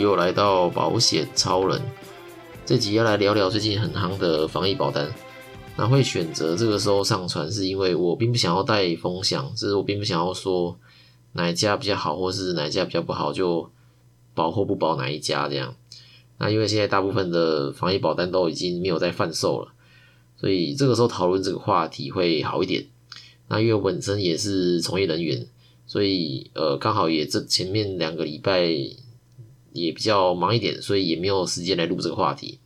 又来到保险超人，这集要来聊聊最近很夯的防疫保单。那会选择这个时候上传，是因为我并不想要带风向，就是我并不想要说哪一家比较好，或是哪一家比较不好，就保或不保哪一家这样。那因为现在大部分的防疫保单都已经没有在贩售了，所以这个时候讨论这个话题会好一点。那因为本身也是从业人员。所以，呃，刚好也这前面两个礼拜也比较忙一点，所以也没有时间来录这个话题。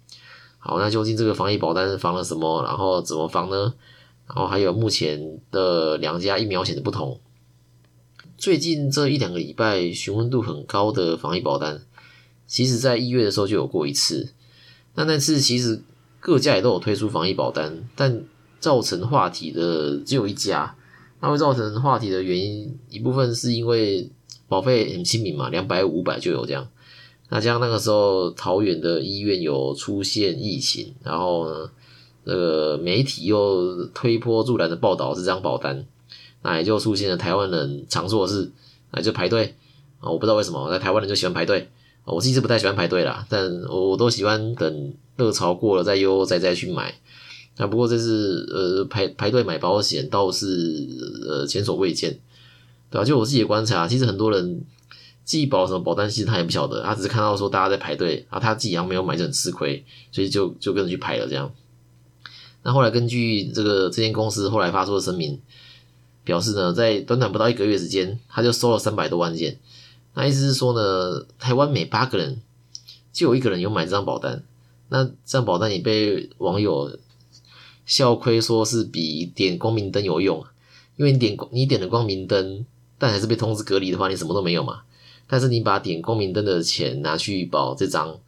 好，那究竟这个防疫保单防了什么？然后怎么防呢？然后还有目前的两家疫苗险的不同。最近这一两个礼拜询问度很高的防疫保单，其实在一月的时候就有过一次。那那次其实各家也都有推出防疫保单，但造成话题的只有一家。那会造成话题的原因，一部分是因为保费很亲民嘛，两百五百就有这样。那加上那个时候桃园的医院有出现疫情，然后呢，那个媒体又推波助澜的报道这张保单，那也就出现了台湾人常做的事，那就排队啊。我不知道为什么，在台湾人就喜欢排队，我自己是不太喜欢排队啦，但我都喜欢等热潮过了再悠悠哉哉去买。那不过这次呃排排队买保险倒是呃前所未见，对吧？就我自己的观察，其实很多人既保什么保单，其实他也不晓得，他只是看到说大家在排队，然后，他自己好像没有买就很吃亏，所以就就跟着去排了这样。那后来根据这个这间公司后来发出的声明，表示呢，在短短不到一个月时间，他就收了三百多万件。那意思是说呢，台湾每八个人就有一个人有买这张保单，那这张保单也被网友。笑亏说是比点光明灯有用，因为你点你点了光明灯，但还是被通知隔离的话，你什么都没有嘛。但是你把点光明灯的钱拿去保这张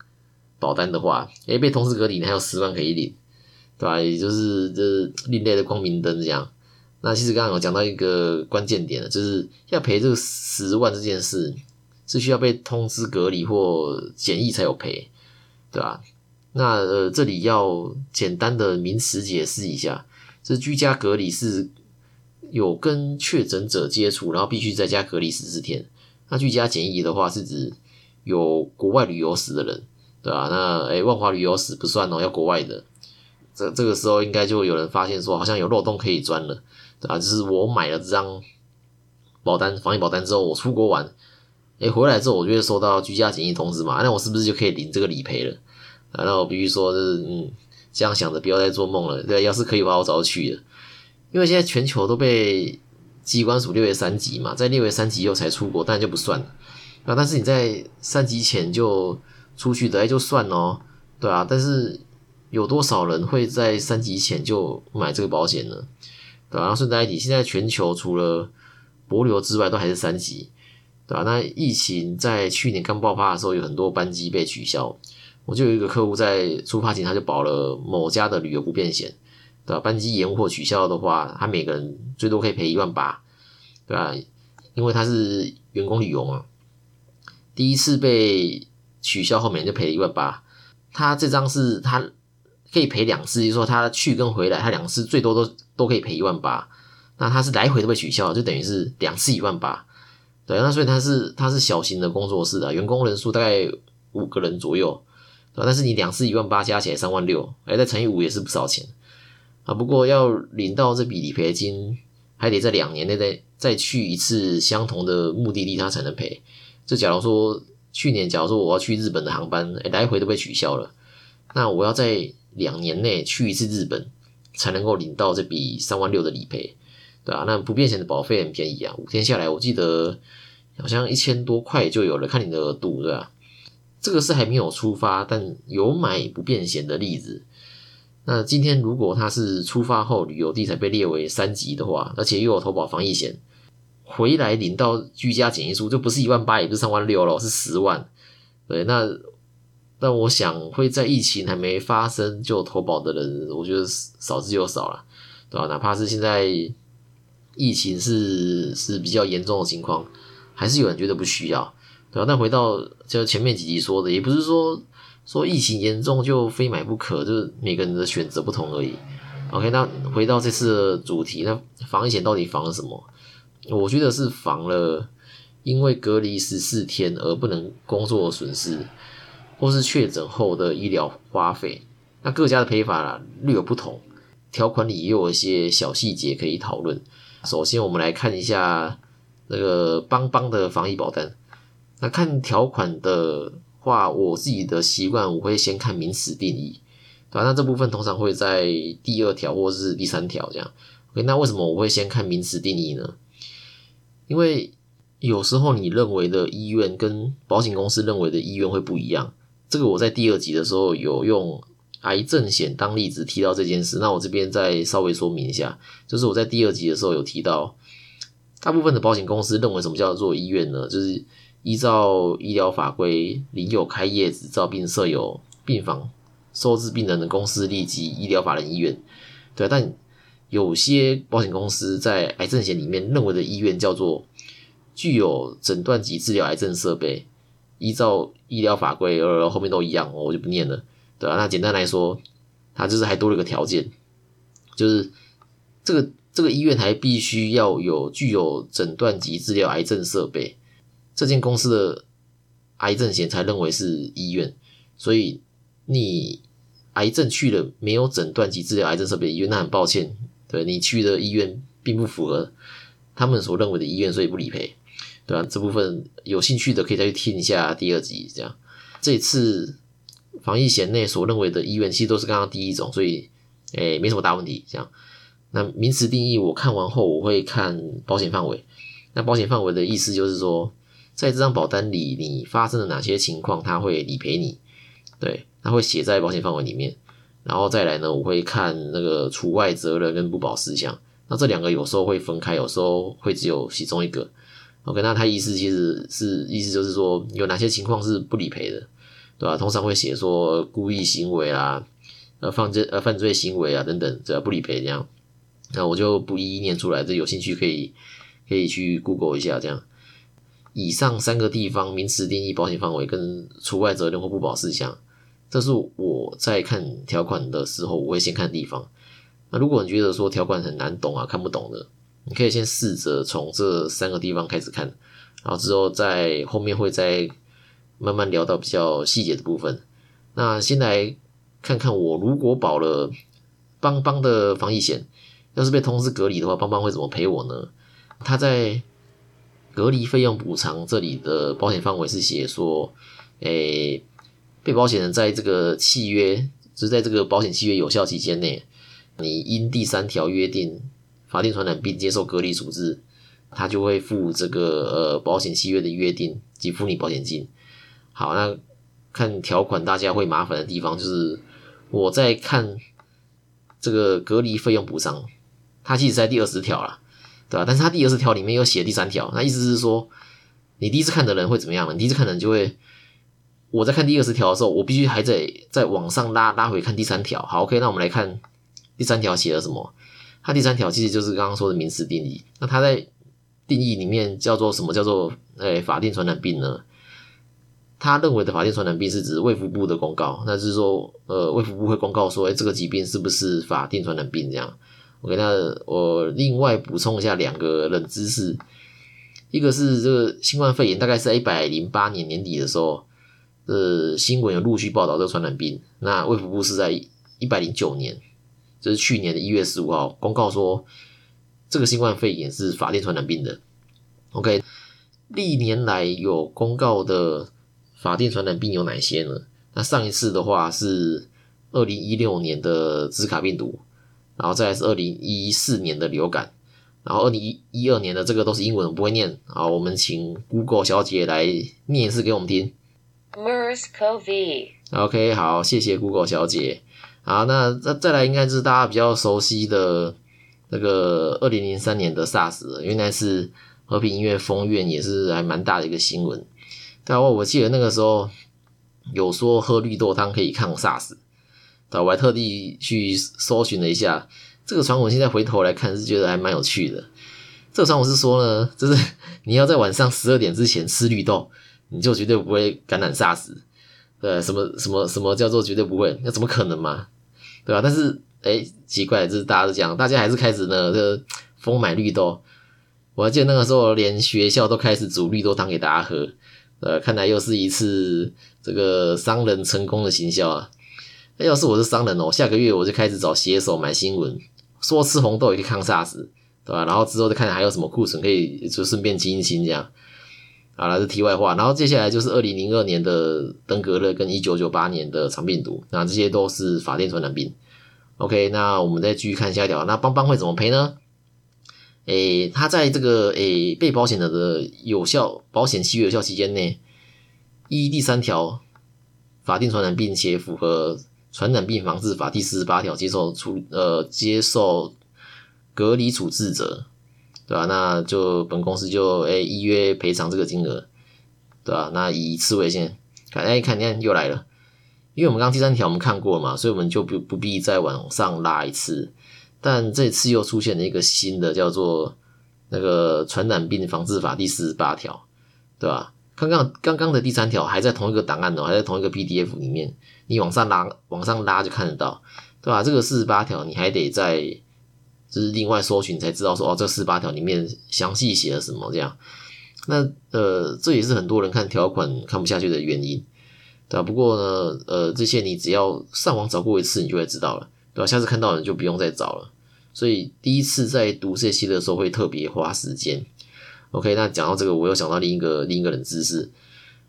保单的话，诶，被通知隔离，你还有十万可以领，对吧？也就是这另类的光明灯这样。那其实刚刚有讲到一个关键点了，就是要赔这个十万这件事，是需要被通知隔离或检疫才有赔，对吧？那呃，这里要简单的名词解释一下，这居家隔离是有跟确诊者接触，然后必须在家隔离十四天。那居家检疫的话，是指有国外旅游史的人，对吧？那诶，万华旅游史不算哦，要国外的。这这个时候应该就有人发现说，好像有漏洞可以钻了，对吧？就是我买了这张保单，防疫保单之后，我出国玩，诶，回来之后我就会收到居家检疫通知嘛，那我是不是就可以领这个理赔了？啊，那我必须说，是嗯，这样想着，不要再做梦了。对，要是可以的话，我早就去了。因为现在全球都被机关署六月三级嘛，在六月三级以后才出国，当然就不算了。啊，但是你在三级前就出去的，哎，就算哦，对啊。但是有多少人会在三级前就买这个保险呢？对吧？然后顺带一提，现在全球除了博流之外，都还是三级，对吧？那疫情在去年刚爆发的时候，有很多班机被取消。我就有一个客户在出发前他就保了某家的旅游不便险，对吧？班机延误或取消的话，他每个人最多可以赔一万八，对吧？因为他是员工旅游嘛，第一次被取消后面就赔了一万八。他这张是他可以赔两次，就是说他去跟回来，他两次最多都都可以赔一万八。那他是来回都被取消，就等于是两次一万八，对。那所以他是他是小型的工作室的，员工人数大概五个人左右。对但是你两次一万八加起来三万六，哎，再乘以五也是不少钱啊。不过要领到这笔理赔金，还得在两年内再再去一次相同的目的地，他才能赔。就假如说去年，假如说我要去日本的航班，哎，来回都被取消了，那我要在两年内去一次日本，才能够领到这笔三万六的理赔，对吧？那不变险的保费很便宜啊，五天下来，我记得好像一千多块就有了，看你的额度，对吧？这个是还没有出发，但有买不变险的例子。那今天如果他是出发后旅游地才被列为三级的话，而且又有投保防疫险，回来领到居家检疫书就不是一万八，也不是三万六了，是十万。对，那那我想会在疫情还没发生就投保的人，我觉得少之又少了，对吧？哪怕是现在疫情是是比较严重的情况，还是有人觉得不需要。对吧？但回到就前面几集说的，也不是说说疫情严重就非买不可，就是每个人的选择不同而已。OK，那回到这次的主题，那防疫险到底防了什么？我觉得是防了因为隔离十四天而不能工作的损失，或是确诊后的医疗花费。那各家的赔法略有不同，条款里也有一些小细节可以讨论。首先，我们来看一下那个邦邦的防疫保单。那看条款的话，我自己的习惯我会先看名词定义，对吧？那这部分通常会在第二条或是第三条这样。OK，那为什么我会先看名词定义呢？因为有时候你认为的医院跟保险公司认为的医院会不一样。这个我在第二集的时候有用癌症险当例子提到这件事，那我这边再稍微说明一下，就是我在第二集的时候有提到，大部分的保险公司认为什么叫做医院呢？就是依照医疗法规，领有开业执照并设有病房收治病人的公司立即医疗法人医院。对，但有些保险公司在癌症险里面认为的医院叫做具有诊断及治疗癌症设备，依照医疗法规，而后面都一样，我就不念了，对吧？那简单来说，它就是还多了一个条件，就是这个这个医院还必须要有具有诊断及治疗癌症设备，这间公司的癌症险才认为是医院，所以你癌症去了没有诊断及治疗癌症设备医院，那很抱歉。对你去的医院并不符合他们所认为的医院，所以不理赔，对吧？这部分有兴趣的可以再去听一下第二集。这样，这次防疫险内所认为的医院，其实都是刚刚第一种，所以诶没什么大问题。这样，那名词定义我看完后，我会看保险范围。那保险范围的意思就是说，在这张保单里，你发生了哪些情况，他会理赔你？对，他会写在保险范围里面。然后再来呢，我会看那个除外责任跟不保事项。那这两个有时候会分开，有时候会只有其中一个。OK，那他意思其实是意思就是说，有哪些情况是不理赔的，对吧？通常会写说故意行为啊，呃犯罪呃犯罪行为啊等等，这不理赔这样。那我就不一一念出来，这有兴趣可以可以去 Google 一下这样。以上三个地方名词定义、保险范围跟除外责任或不保事项。这是我在看条款的时候，我会先看地方。那如果你觉得说条款很难懂啊，看不懂的，你可以先试着从这三个地方开始看，然后之后在后面会再慢慢聊到比较细节的部分。那先来看看我如果保了邦邦的防疫险，要是被通知隔离的话，邦邦会怎么赔我呢？他在隔离费用补偿这里的保险范围是写说，诶。被保险人在这个契约，就是在这个保险契约有效期间内，你因第三条约定法定传染病接受隔离处置，他就会付这个呃保险契约的约定及付你保险金。好，那看条款，大家会麻烦的地方就是我在看这个隔离费用补偿，它其实在第二十条了，对吧？但是他第二十条里面又写第三条，那意思是说，你第一次看的人会怎么样呢？你第一次看的人就会。我在看第二十条的时候，我必须还得再往上拉拉回看第三条。好，OK，那我们来看第三条写了什么？它第三条其实就是刚刚说的名词定义。那它在定义里面叫做什么？叫做诶法定传染病呢？他认为的法定传染病是指卫福部的公告，那就是说，呃，卫福部会公告说，诶这个疾病是不是法定传染病？这样，OK，那我另外补充一下两个冷知识，一个是这个新冠肺炎，大概是一百零八年年底的时候。呃，新闻有陆续报道这个传染病。那卫福部是在一百零九年，就是去年的一月十五号公告说，这个新冠肺炎是法定传染病的。OK，历年来有公告的法定传染病有哪些呢？那上一次的话是二零一六年的兹卡病毒，然后再来是二零一四年的流感，然后二零一一二年的这个都是英文，我不会念。啊，我们请 Google 小姐来念一次给我们听。MERS-CoV。OK，好，谢谢 Google 小姐。好，那再再来，应该是大家比较熟悉的那个二零零三年的 SARS，原来是和平医院封院，也是还蛮大的一个新闻。但我，我记得那个时候有说喝绿豆汤可以抗 SARS，对我还特地去搜寻了一下这个传闻，现在回头来看是觉得还蛮有趣的。这个传闻是说呢，就是你要在晚上十二点之前吃绿豆。你就绝对不会感染 SARS，对，什么什么什么叫做绝对不会？那怎么可能嘛？对吧？但是，哎，奇怪，就是大家都讲，大家还是开始呢，这疯买绿豆。我还记得那个时候，连学校都开始煮绿豆汤给大家喝。呃，看来又是一次这个商人成功的行销啊！那要是我是商人哦，下个月我就开始找写手买新闻，说吃红豆也可以抗 SARS，对吧？然后之后再看还有什么库存可以就顺便清一清这样。好了，是题外话。然后接下来就是二零零二年的登革热跟一九九八年的肠病毒，那这些都是法定传染病。OK，那我们再继续看下一条。那邦邦会怎么赔呢？诶，他在这个诶被保险者的有效保险契约有效期间内，依第三条法定传染病且符合传染病防治法第四十八条接受处呃接受隔离处置者，对吧？那就本公司就诶依约赔偿这个金额，对吧？那以一次为限，看哎看你看又来了，因为我们刚刚第三条我们看过了嘛，所以我们就不不必再往上拉一次。但这次又出现了一个新的，叫做那个传染病防治法第四十八条，对吧？刚刚刚刚的第三条还在同一个档案哦，还在同一个 PDF 里面，你往上拉，往上拉就看得到，对吧？这个四十八条你还得在就是另外搜寻才知道说哦，这四十八条里面详细写了什么这样。那呃，这也是很多人看条款看不下去的原因，对吧？不过呢，呃，这些你只要上网找过一次，你就会知道了，对吧？下次看到你就不用再找了。所以第一次在读这些的时候会特别花时间。OK，那讲到这个，我又想到另一个另一个冷知识。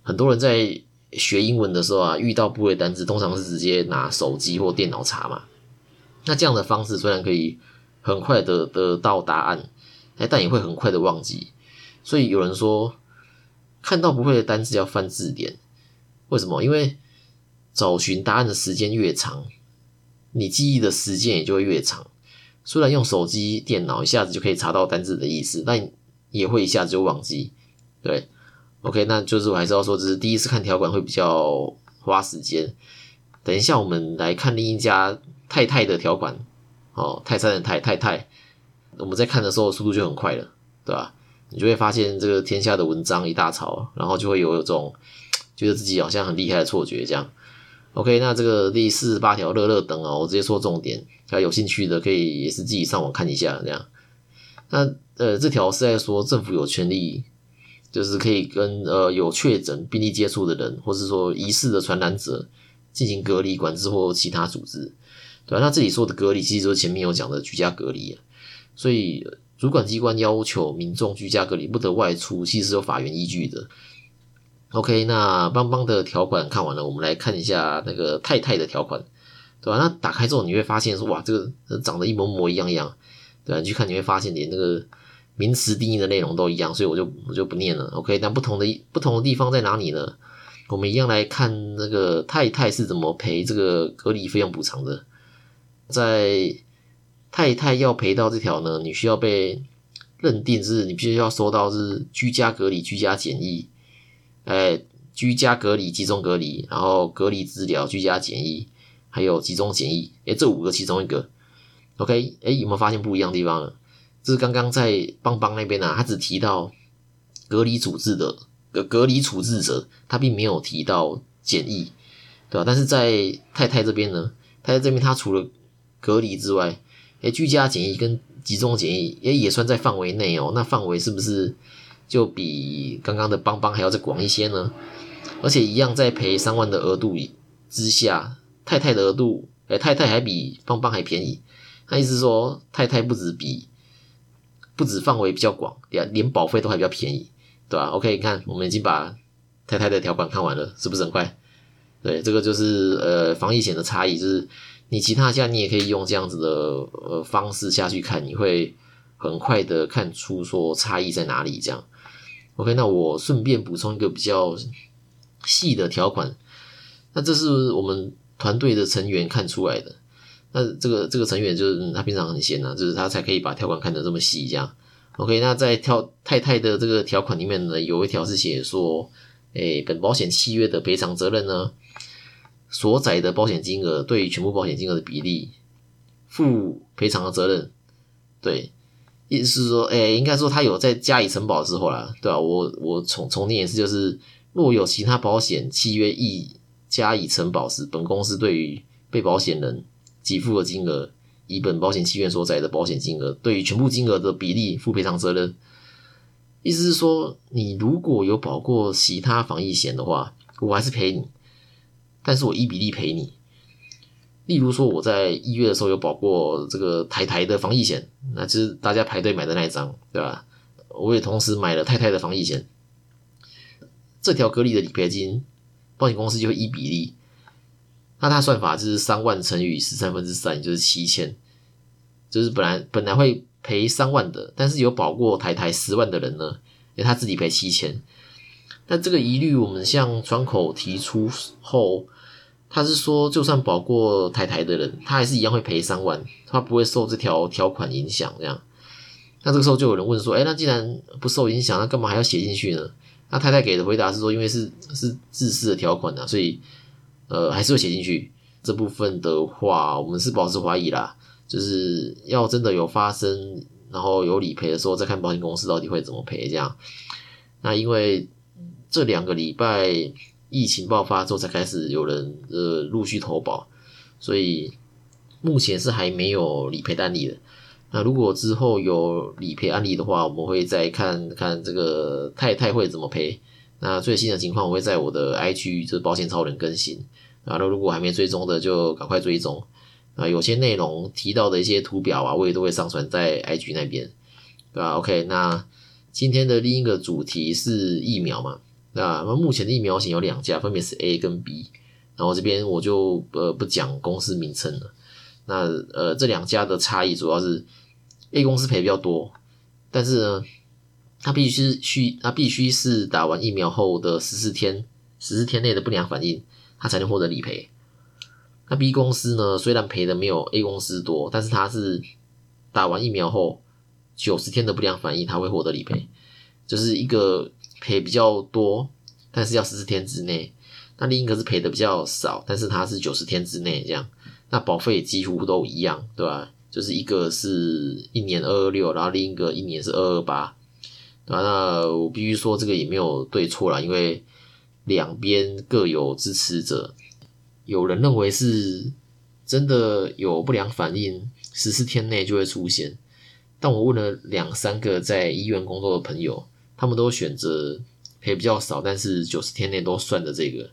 很多人在学英文的时候啊，遇到不会单词，通常是直接拿手机或电脑查嘛。那这样的方式虽然可以很快的得到答案，哎，但也会很快的忘记。所以有人说，看到不会的单词要翻字典。为什么？因为找寻答案的时间越长，你记忆的时间也就会越长。虽然用手机、电脑一下子就可以查到单字的意思，但也会一下子就忘记。对，OK，那就是我还是要说，这是第一次看条款会比较花时间。等一下我们来看另一家太太的条款，哦，泰山的太太太，我们在看的时候速度就很快了，对吧？你就会发现这个天下的文章一大抄，然后就会有一种觉得自己好像很厉害的错觉，这样。OK，那这个第四十八条乐乐等哦，我直接说重点，要有兴趣的可以也是自己上网看一下这样。那呃，这条是在说政府有权利，就是可以跟呃有确诊病例接触的人，或是说疑似的传染者进行隔离管制或其他组织，对吧？那这里说的隔离，其实就是前面有讲的居家隔离，所以主管机关要求民众居家隔离，不得外出，其实是有法源依据的。OK，那邦邦的条款看完了，我们来看一下那个太太的条款，对吧？那打开之后你会发现说，哇，这个长得一模模一样样，对？你去看你会发现连那个名词定义的内容都一样，所以我就我就不念了。OK，那不同的不同的地方在哪里呢？我们一样来看那个太太是怎么赔这个隔离费用补偿的。在太太要赔到这条呢，你需要被认定是你必须要收到是居家隔离、居家检疫。哎，居家隔离、集中隔离，然后隔离治疗、居家检疫，还有集中检疫，哎，这五个其中一个，OK，哎，有没有发现不一样的地方呢？是刚刚在邦邦那边呢，他只提到隔离处置的隔隔离处置者，他并没有提到检疫，对吧？但是在太太这边呢，太太这边他除了隔离之外，哎，居家检疫跟集中检疫，也也算在范围内哦。那范围是不是？就比刚刚的邦邦还要再广一些呢，而且一样在赔三万的额度之下，太太的额度，哎，太太还比邦邦还便宜。那意思说，太太不止比，不止范围比较广，连连保费都还比较便宜，对吧？OK，你看，我们已经把太太的条款看完了，是不是很快？对，这个就是呃防疫险的差异，就是你其他家你也可以用这样子的呃方式下去看，你会很快的看出说差异在哪里，这样。OK，那我顺便补充一个比较细的条款。那这是我们团队的成员看出来的。那这个这个成员就是他平常很闲呐，就是他才可以把条款看得这么细这样。OK，那在条太太的这个条款里面呢，有一条是写说，诶，本保险契约的赔偿责任呢，所载的保险金额对于全部保险金额的比例负赔偿的责任，对。意思是说，哎，应该说他有在加以承保之后啦，对吧？我我重重念一次，就是若有其他保险契约亦加以承保时，本公司对于被保险人给付的金额，以本保险契约所载的保险金额对于全部金额的比例负赔偿责任。意思是说，你如果有保过其他防疫险的话，我还是赔你，但是我一比例赔你。例如说，我在一月的时候有保过这个台台的防疫险，那就是大家排队买的那一张，对吧？我也同时买了太太的防疫险，这条隔离的理赔金，保险公司就会一比例。那他算法就是三万乘以十三分之三，就是七千，就是本来本来会赔三万的，但是有保过台台十万的人呢，诶他自己赔七千。那这个疑虑我们向窗口提出后，他是说，就算保过台台的人，他还是一样会赔三万，他不会受这条条款影响。这样，那这个时候就有人问说，哎，那既然不受影响，那干嘛还要写进去呢？那太太给的回答是说，因为是是自私的条款呢，所以呃还是会写进去。这部分的话，我们是保持怀疑啦，就是要真的有发生，然后有理赔的时候，再看保险公司到底会怎么赔。这样，那因为这两个礼拜疫情爆发之后，才开始有人呃陆续投保，所以目前是还没有理赔案例的。那如果之后有理赔案例的话，我们会再看看这个太太会怎么赔。那最新的情况我会在我的 IG 就是保险超人更新。啊，那如果还没追踪的，就赶快追踪。啊，有些内容提到的一些图表啊，我也都会上传在 IG 那边，对吧？OK，那今天的另一个主题是疫苗嘛？那那目前的疫苗型有两家，分别是 A 跟 B。然后这边我就呃不讲公司名称了。那呃这两家的差异主要是 A 公司赔比较多，但是呢，它必须是需它必须是打完疫苗后的十四天十四天内的不良反应。他才能获得理赔。那 B 公司呢？虽然赔的没有 A 公司多，但是它是打完疫苗后九十天的不良反应，它会获得理赔，就是一个赔比较多，但是要十四天之内。那另一个是赔的比较少，但是它是九十天之内这样。那保费几乎都一样，对吧？就是一个是一年二二六，然后另一个一年是二二八。啊，那我必须说这个也没有对错啦，因为。两边各有支持者，有人认为是真的有不良反应，十四天内就会出现。但我问了两三个在医院工作的朋友，他们都选择赔比较少，但是九十天内都算的这个。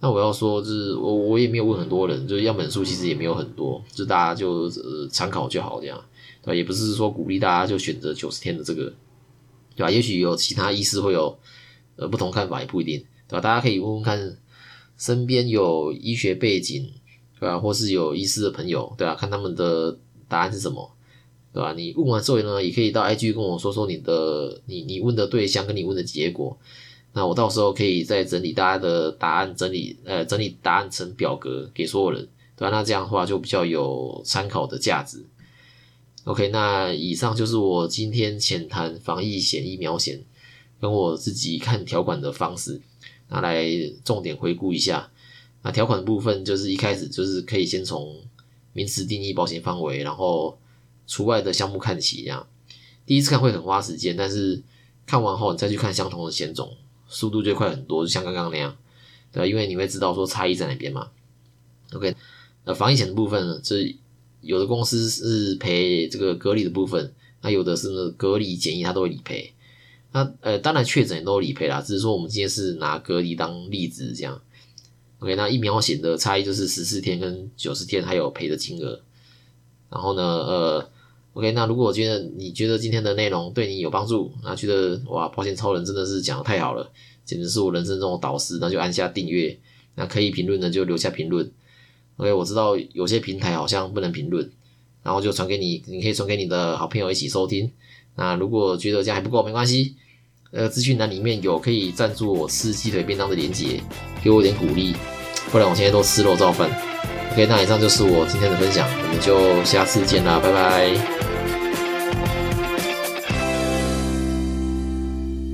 那我要说，就是我我也没有问很多人，就是样本数其实也没有很多，就大家就呃参考就好这样，对？也不是说鼓励大家就选择九十天的这个，对吧？也许有其他医师会有呃不同看法，也不一定。对吧？大家可以问问看，身边有医学背景，对吧？或是有医师的朋友，对吧？看他们的答案是什么，对吧？你问完之后呢，也可以到 IG 跟我说说你的你你问的对象跟你问的结果，那我到时候可以再整理大家的答案，整理呃整理答案成表格给所有人，对吧？那这样的话就比较有参考的价值。OK，那以上就是我今天浅谈防疫险、疫苗险，跟我自己看条款的方式。拿来重点回顾一下，那条款部分就是一开始就是可以先从名词定义、保险范围，然后除外的项目看起。这样第一次看会很花时间，但是看完后你再去看相同的险种，速度就快很多，就像刚刚那样，对？因为你会知道说差异在哪边嘛。OK，那防疫险的部分呢，这有的公司是赔这个隔离的部分，那有的是隔离检疫它都会理赔。那呃，当然确诊也都理赔啦，只是说我们今天是拿隔离当例子这样。OK，那疫苗险的差异就是十四天跟九十天还有赔的金额。然后呢，呃，OK，那如果觉得你觉得今天的内容对你有帮助，那觉得哇，保险超人真的是讲的太好了，简直是我人生中的导师，那就按下订阅。那可以评论的就留下评论。OK，我知道有些平台好像不能评论，然后就传给你，你可以传给你的好朋友一起收听。那如果觉得这样还不够，没关系。呃，资讯栏里面有可以赞助我吃鸡腿便当的链接，给我点鼓励，不然我现在都吃肉造饭。OK，那以上就是我今天的分享，我们就下次见啦，拜拜。